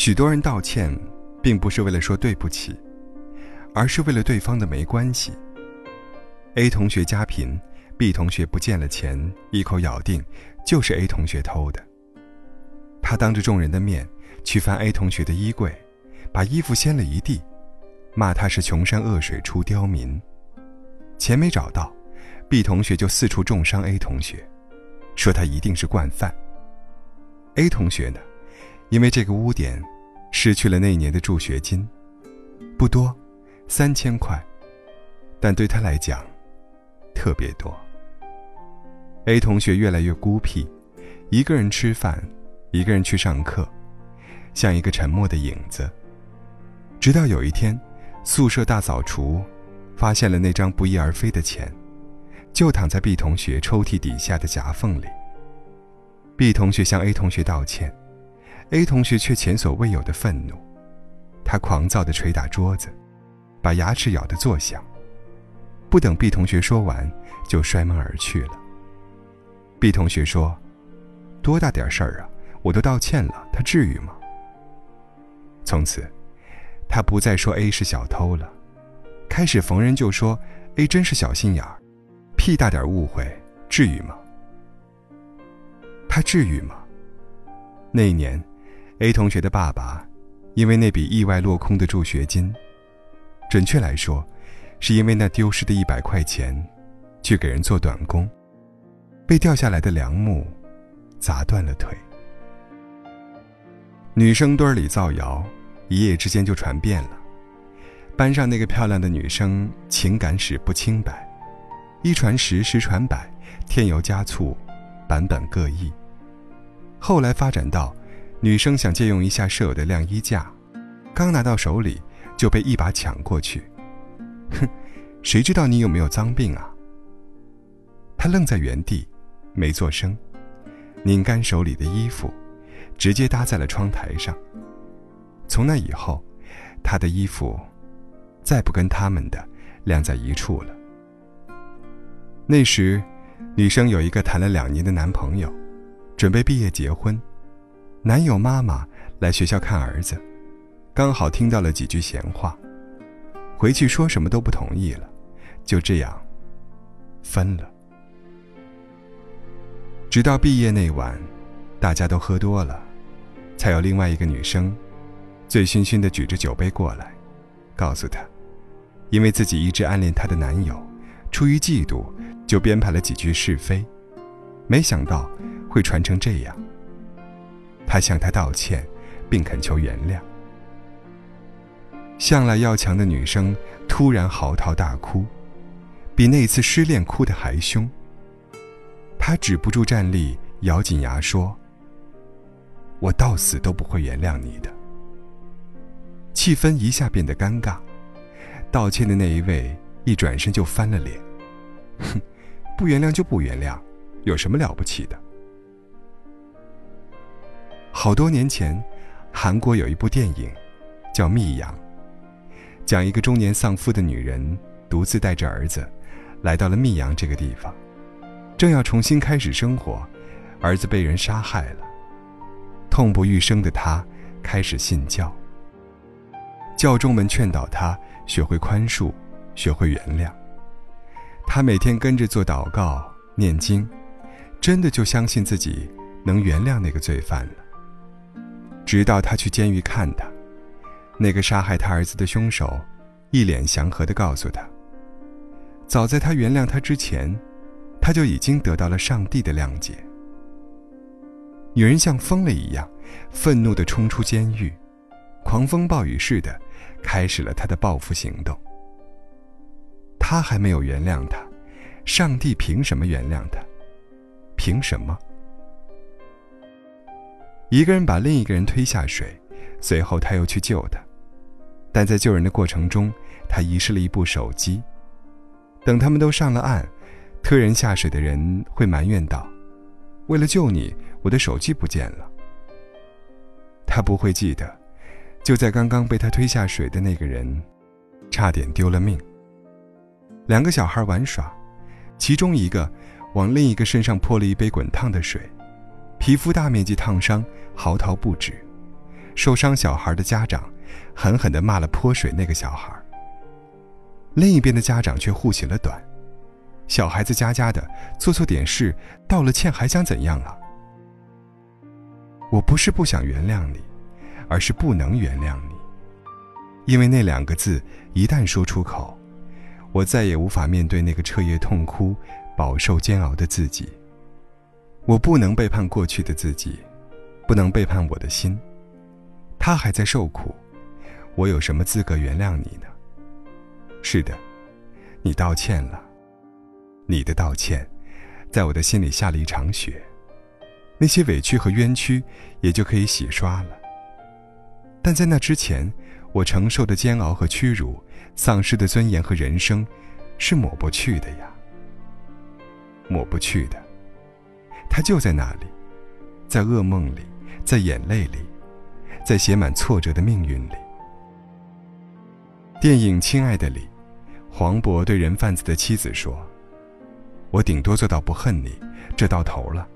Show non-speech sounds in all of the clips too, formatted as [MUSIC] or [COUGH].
许多人道歉，并不是为了说对不起，而是为了对方的没关系。A 同学家贫，B 同学不见了钱，一口咬定就是 A 同学偷的。他当着众人的面去翻 A 同学的衣柜，把衣服掀了一地，骂他是穷山恶水出刁民。钱没找到，B 同学就四处重伤 A 同学，说他一定是惯犯。A 同学呢？因为这个污点，失去了那年的助学金，不多，三千块，但对他来讲，特别多。A 同学越来越孤僻，一个人吃饭，一个人去上课，像一个沉默的影子。直到有一天，宿舍大扫除，发现了那张不翼而飞的钱，就躺在 B 同学抽屉底下的夹缝里。B 同学向 A 同学道歉。A 同学却前所未有的愤怒，他狂躁地捶打桌子，把牙齿咬得作响。不等 B 同学说完，就摔门而去了。B 同学说：“多大点事儿啊！我都道歉了，他至于吗？”从此，他不再说 A 是小偷了，开始逢人就说 A 真是小心眼儿，屁大点误会，至于吗？他至于吗？那一年。A 同学的爸爸，因为那笔意外落空的助学金，准确来说，是因为那丢失的一百块钱，去给人做短工，被掉下来的梁木砸断了腿。女生堆里造谣，一夜之间就传遍了。班上那个漂亮的女生情感史不清白，一传十，十传百，添油加醋，版本各异。后来发展到。女生想借用一下舍友的晾衣架，刚拿到手里就被一把抢过去。哼，[LAUGHS] 谁知道你有没有脏病啊？他愣在原地，没做声，拧干手里的衣服，直接搭在了窗台上。从那以后，他的衣服再不跟他们的晾在一处了。那时，女生有一个谈了两年的男朋友，准备毕业结婚。男友妈妈来学校看儿子，刚好听到了几句闲话，回去说什么都不同意了，就这样分了。直到毕业那晚，大家都喝多了，才有另外一个女生，醉醺醺的举着酒杯过来，告诉他，因为自己一直暗恋她的男友，出于嫉妒，就编排了几句是非，没想到会传成这样。他向他道歉，并恳求原谅。向来要强的女生突然嚎啕大哭，比那次失恋哭得还凶。他止不住站立，咬紧牙说：“我到死都不会原谅你的。”气氛一下变得尴尬，道歉的那一位一转身就翻了脸：“ [LAUGHS] 哼，不原谅就不原谅，有什么了不起的？”好多年前，韩国有一部电影，叫《密阳》，讲一个中年丧夫的女人独自带着儿子，来到了密阳这个地方，正要重新开始生活，儿子被人杀害了。痛不欲生的她开始信教，教众们劝导她学会宽恕，学会原谅。她每天跟着做祷告、念经，真的就相信自己能原谅那个罪犯了。直到他去监狱看他，那个杀害他儿子的凶手，一脸祥和地告诉他：“早在他原谅他之前，他就已经得到了上帝的谅解。”女人像疯了一样，愤怒地冲出监狱，狂风暴雨似的，开始了他的报复行动。他还没有原谅他，上帝凭什么原谅他？凭什么？一个人把另一个人推下水，随后他又去救他，但在救人的过程中，他遗失了一部手机。等他们都上了岸，推人下水的人会埋怨道：“为了救你，我的手机不见了。”他不会记得，就在刚刚被他推下水的那个人，差点丢了命。两个小孩玩耍，其中一个往另一个身上泼了一杯滚烫的水。皮肤大面积烫伤，嚎啕不止，受伤小孩的家长狠狠地骂了泼水那个小孩。另一边的家长却护起了短，小孩子家家的做错点事，道了歉还想怎样啊？我不是不想原谅你，而是不能原谅你，因为那两个字一旦说出口，我再也无法面对那个彻夜痛哭、饱受煎熬的自己。我不能背叛过去的自己，不能背叛我的心。他还在受苦，我有什么资格原谅你呢？是的，你道歉了，你的道歉，在我的心里下了一场雪，那些委屈和冤屈也就可以洗刷了。但在那之前，我承受的煎熬和屈辱，丧失的尊严和人生，是抹不去的呀，抹不去的。他就在那里，在噩梦里，在眼泪里，在写满挫折的命运里。电影《亲爱的》里，黄渤对人贩子的妻子说：“我顶多做到不恨你，这到头了。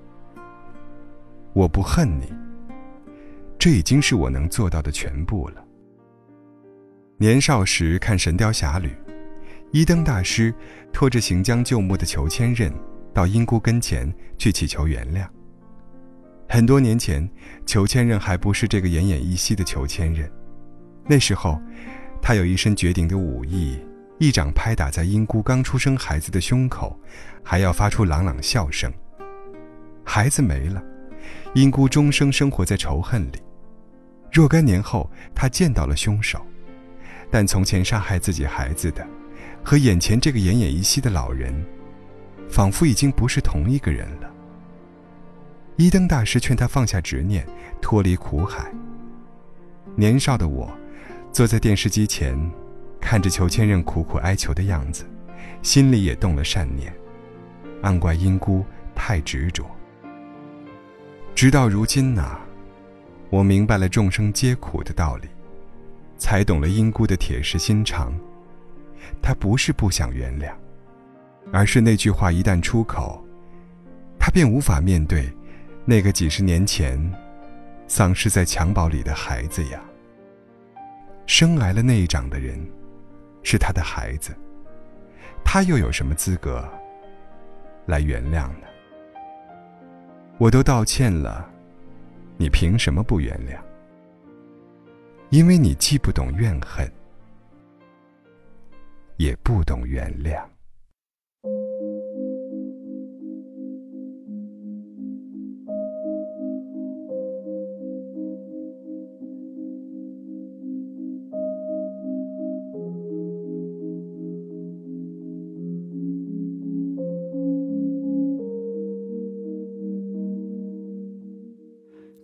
我不恨你，这已经是我能做到的全部了。”年少时看《神雕侠侣》，一灯大师拖着行将就木的裘千仞到英姑跟前去祈求原谅。很多年前，裘千仞还不是这个奄奄一息的裘千仞，那时候。他有一身绝顶的武艺，一掌拍打在英姑刚出生孩子的胸口，还要发出朗朗笑声。孩子没了，英姑终生生活在仇恨里。若干年后，他见到了凶手，但从前杀害自己孩子的，和眼前这个奄奄一息的老人，仿佛已经不是同一个人了。一灯大师劝他放下执念，脱离苦海。年少的我。坐在电视机前，看着裘千仞苦苦哀求的样子，心里也动了善念，暗怪英姑太执着。直到如今呐，我明白了众生皆苦的道理，才懂了英姑的铁石心肠。她不是不想原谅，而是那句话一旦出口，他便无法面对那个几十年前丧失在襁褓里的孩子呀。生挨了那一掌的人，是他的孩子，他又有什么资格来原谅呢？我都道歉了，你凭什么不原谅？因为你既不懂怨恨，也不懂原谅。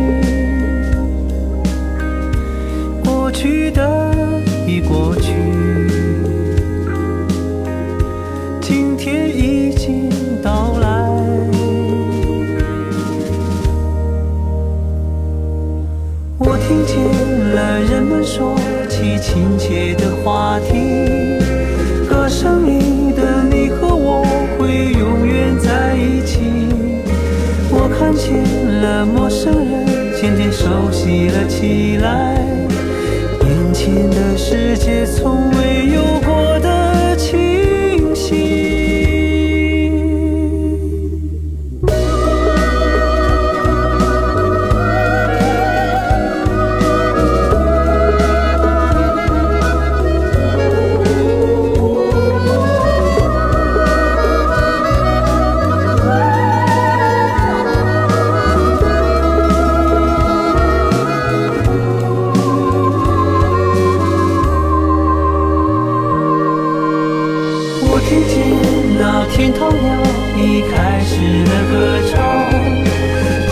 you. 起了起来。眼前的世界从未有过听涛鸟已开始了歌唱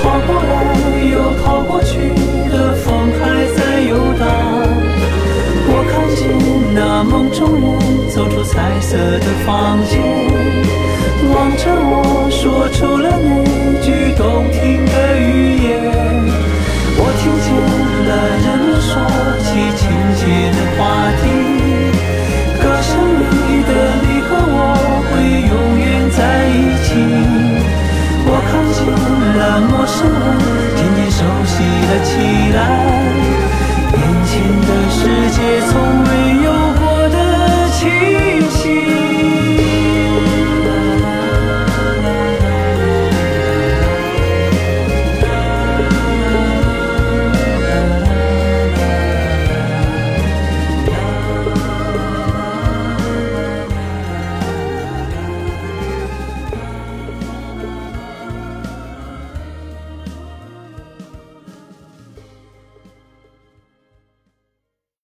跑过来又跑过去的风还在游荡我看见那梦中人走出彩色的房间望着我说出了那句动听的语言。我听见了人们说起